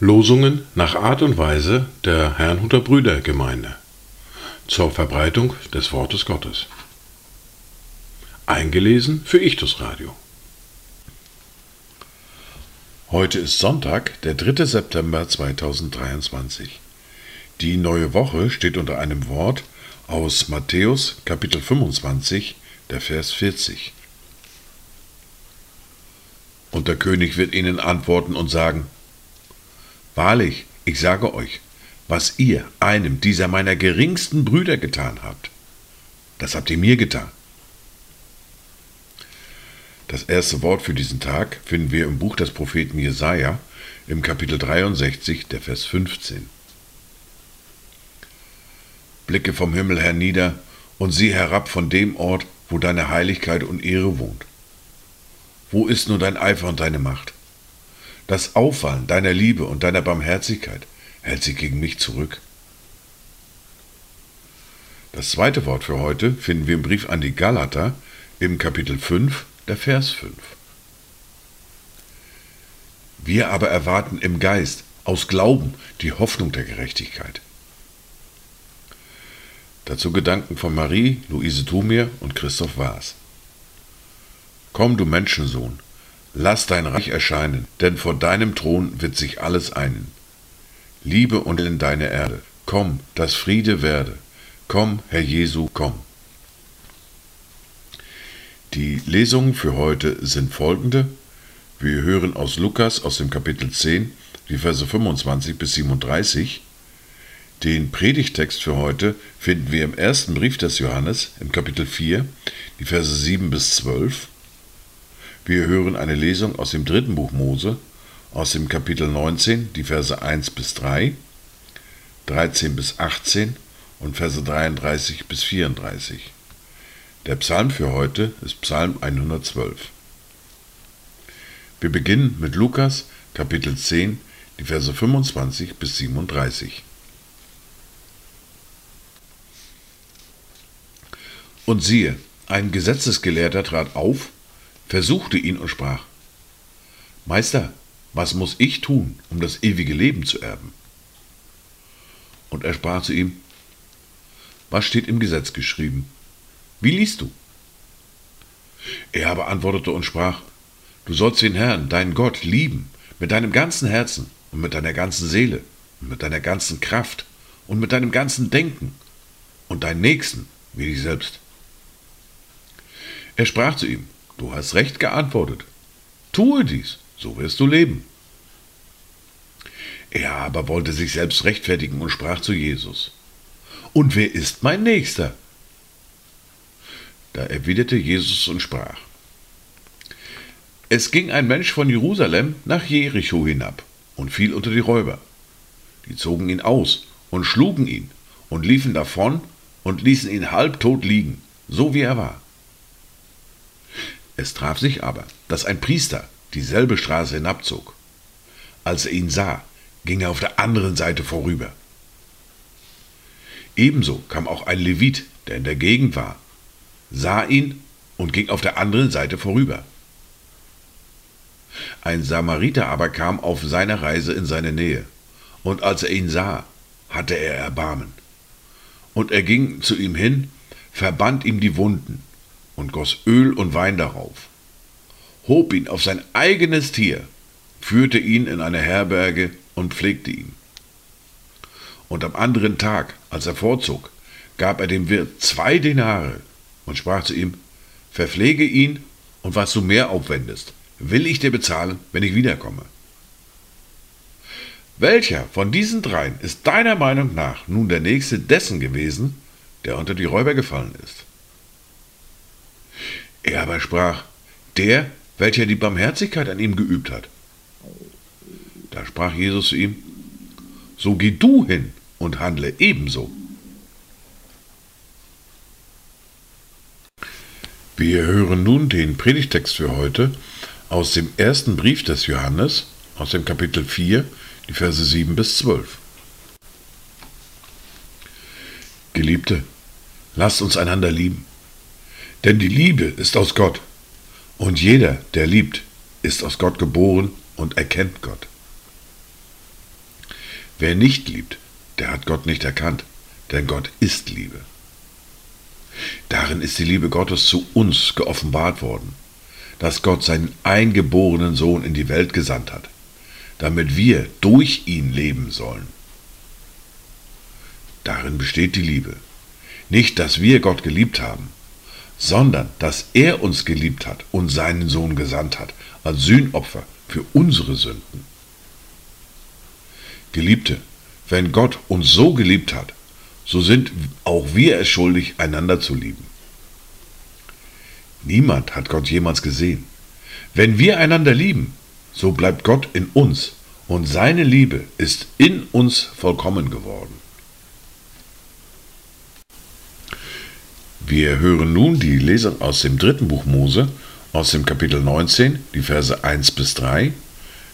Losungen nach Art und Weise der Herrnhuter Brüdergemeinde zur Verbreitung des Wortes Gottes. Eingelesen für Ichtus Radio. Heute ist Sonntag, der 3. September 2023. Die neue Woche steht unter einem Wort aus Matthäus Kapitel 25, der Vers 40. Und der König wird ihnen antworten und sagen, Wahrlich, ich sage euch, was ihr einem dieser meiner geringsten Brüder getan habt, das habt ihr mir getan. Das erste Wort für diesen Tag finden wir im Buch des Propheten Jesaja im Kapitel 63, der Vers 15. Blicke vom Himmel hernieder und sieh herab von dem Ort, wo deine Heiligkeit und Ehre wohnt. Wo ist nur dein Eifer und deine Macht? Das Auffallen deiner Liebe und deiner Barmherzigkeit hält sie gegen mich zurück. Das zweite Wort für heute finden wir im Brief an die Galater im Kapitel 5, der Vers 5. Wir aber erwarten im Geist aus Glauben die Hoffnung der Gerechtigkeit. Dazu Gedanken von Marie, Luise Thumir und Christoph Waas. Komm, du Menschensohn, Lass dein Reich erscheinen, denn vor deinem Thron wird sich alles einen. Liebe und in deine Erde. Komm, dass Friede werde. Komm, Herr Jesu, komm. Die Lesungen für heute sind folgende. Wir hören aus Lukas aus dem Kapitel 10, die Verse 25 bis 37. Den Predigtext für heute finden wir im ersten Brief des Johannes im Kapitel 4, die Verse 7 bis 12. Wir hören eine Lesung aus dem dritten Buch Mose, aus dem Kapitel 19, die Verse 1 bis 3, 13 bis 18 und Verse 33 bis 34. Der Psalm für heute ist Psalm 112. Wir beginnen mit Lukas, Kapitel 10, die Verse 25 bis 37. Und siehe, ein Gesetzesgelehrter trat auf versuchte ihn und sprach, Meister, was muss ich tun, um das ewige Leben zu erben? Und er sprach zu ihm, Was steht im Gesetz geschrieben? Wie liest du? Er aber antwortete und sprach, Du sollst den Herrn, deinen Gott, lieben, mit deinem ganzen Herzen und mit deiner ganzen Seele und mit deiner ganzen Kraft und mit deinem ganzen Denken und deinen Nächsten wie dich selbst. Er sprach zu ihm, Du hast recht geantwortet. Tue dies, so wirst du leben. Er aber wollte sich selbst rechtfertigen und sprach zu Jesus. Und wer ist mein Nächster? Da erwiderte Jesus und sprach. Es ging ein Mensch von Jerusalem nach Jericho hinab und fiel unter die Räuber. Die zogen ihn aus und schlugen ihn und liefen davon und ließen ihn halbtot liegen, so wie er war. Es traf sich aber, dass ein Priester dieselbe Straße hinabzog. Als er ihn sah, ging er auf der anderen Seite vorüber. Ebenso kam auch ein Levit, der in der Gegend war, sah ihn und ging auf der anderen Seite vorüber. Ein Samariter aber kam auf seiner Reise in seine Nähe, und als er ihn sah, hatte er Erbarmen. Und er ging zu ihm hin, verband ihm die Wunden und goss Öl und Wein darauf, hob ihn auf sein eigenes Tier, führte ihn in eine Herberge und pflegte ihn. Und am anderen Tag, als er vorzog, gab er dem Wirt zwei Denare und sprach zu ihm, Verpflege ihn, und was du mehr aufwendest, will ich dir bezahlen, wenn ich wiederkomme. Welcher von diesen dreien ist deiner Meinung nach nun der nächste dessen gewesen, der unter die Räuber gefallen ist? Er aber sprach, der, welcher die Barmherzigkeit an ihm geübt hat. Da sprach Jesus zu ihm, so geh du hin und handle ebenso. Wir hören nun den Predigtext für heute aus dem ersten Brief des Johannes, aus dem Kapitel 4, die Verse 7 bis 12. Geliebte, lasst uns einander lieben Denn die Liebe ist aus Gott. Und jeder, der liebt, ist aus Gott geboren und erkennt Gott. Wer nicht liebt, der hat Gott nicht erkannt, denn Gott ist Liebe. Darin ist die Liebe Gottes zu uns geoffenbart worden, dass Gott seinen eingeborenen Sohn in die Welt gesandt hat, damit wir durch ihn leben sollen. Darin besteht die Liebe. Nicht, dass wir Gott geliebt haben, sondern dass er uns geliebt hat und seinen Sohn gesandt hat als Sühnopfer für unsere Sünden. Geliebte, wenn Gott uns so geliebt hat, so sind auch wir es schuldig, einander zu lieben. Niemand hat Gott jemals gesehen. Wenn wir einander lieben, so bleibt Gott in uns und seine Liebe ist in uns vollkommen geworden. Wir hören nun die Lesung aus dem dritten Buch Mose, aus dem Kapitel 19, die Verse 1 bis 3,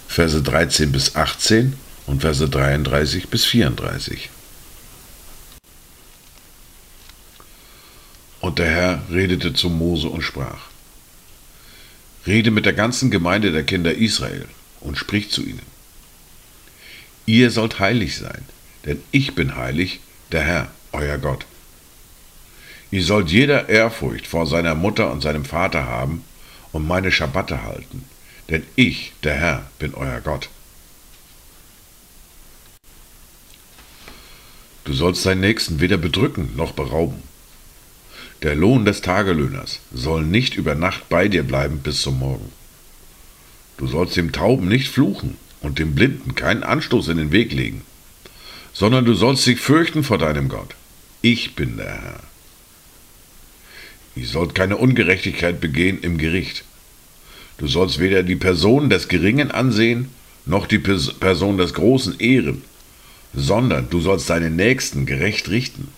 Verse 13 bis 18 und Verse 33 bis 34. Und der Herr redete zu Mose und sprach, Rede mit der ganzen Gemeinde der Kinder Israel und sprich zu ihnen. Ihr sollt heilig sein, denn ich bin heilig, der Herr, euer Gott. Ihr sollt jeder Ehrfurcht vor seiner Mutter und seinem Vater haben und meine Schabbate halten, denn ich, der Herr, bin euer Gott. Du sollst deinen Nächsten weder bedrücken noch berauben. Der Lohn des Tagelöhners soll nicht über Nacht bei dir bleiben bis zum Morgen. Du sollst dem Tauben nicht fluchen und dem Blinden keinen Anstoß in den Weg legen, sondern du sollst dich fürchten vor deinem Gott. Ich bin der Herr. Ihr sollt keine Ungerechtigkeit begehen im Gericht. Du sollst weder die Person des Geringen ansehen, noch die Person des Großen ehren, sondern du sollst deinen Nächsten gerecht richten.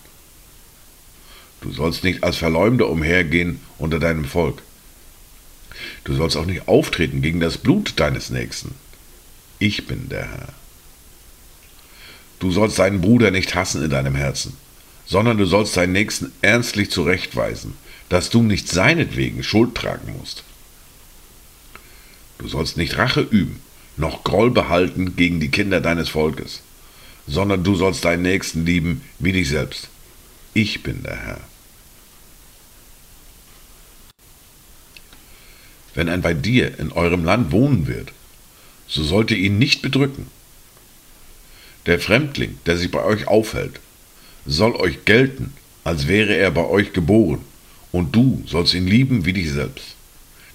Du sollst nicht als Verleumder umhergehen unter deinem Volk. Du sollst auch nicht auftreten gegen das Blut deines Nächsten. Ich bin der Herr. Du sollst deinen Bruder nicht hassen in deinem Herzen, sondern du sollst deinen Nächsten ernstlich zurechtweisen dass du nicht seinetwegen Schuld tragen musst. Du sollst nicht Rache üben, noch Groll behalten gegen die Kinder deines Volkes, sondern du sollst deinen Nächsten lieben wie dich selbst. Ich bin der Herr. Wenn ein bei dir in eurem Land wohnen wird, so sollt ihr ihn nicht bedrücken. Der Fremdling, der sich bei euch aufhält, soll euch gelten, als wäre er bei euch geboren und du sollst ihn lieben wie dich selbst.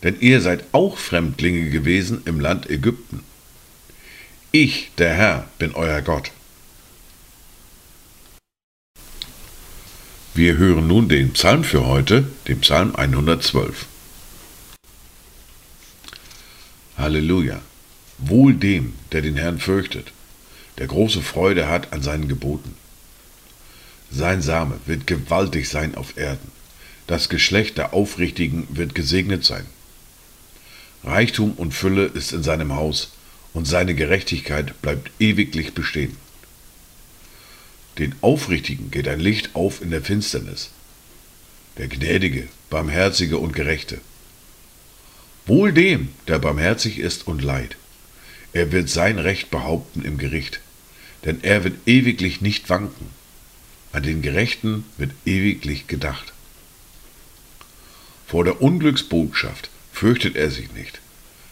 Denn ihr seid auch Fremdlinge gewesen im Land Ägypten. Ich, der Herr, bin euer Gott. Wir hören nun den Psalm für heute, den Psalm 112. Halleluja. Wohl dem, der den Herrn fürchtet, der große Freude hat an seinen Geboten. Sein Same wird gewaltig sein auf Erden. Das Geschlecht der Aufrichtigen wird gesegnet sein. Reichtum und Fülle ist in seinem Haus, und seine Gerechtigkeit bleibt ewiglich bestehen. Den Aufrichtigen geht ein Licht auf in der Finsternis. Der Gnädige, Barmherzige und Gerechte. Wohl dem, der barmherzig ist und leid. Er wird sein Recht behaupten im Gericht, denn er wird ewiglich nicht wanken. An den Gerechten wird ewiglich gedacht. Vor der Unglücksbotschaft fürchtet er sich nicht.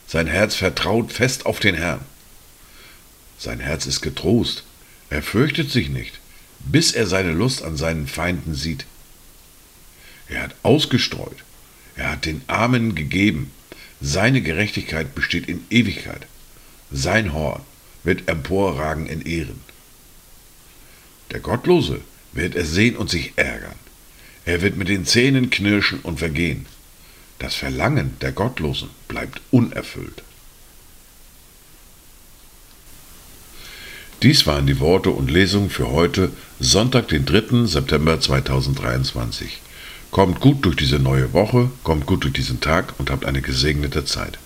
Sein Herz vertraut fest auf den Herrn. Sein Herz ist getrost, er fürchtet sich nicht, bis er seine Lust an seinen Feinden sieht. Er hat ausgestreut, er hat den Armen gegeben, seine Gerechtigkeit besteht in Ewigkeit, sein Horn wird emporragen in Ehren. Der Gottlose wird es sehen und sich ärgern. Er wird mit den Zähnen knirschen und vergehen. Das Verlangen der Gottlosen bleibt unerfüllt. Dies waren die Worte und Lesungen für heute, Sonntag, den 3. September 2023. Kommt gut durch diese neue Woche, kommt gut durch diesen Tag und habt eine gesegnete Zeit.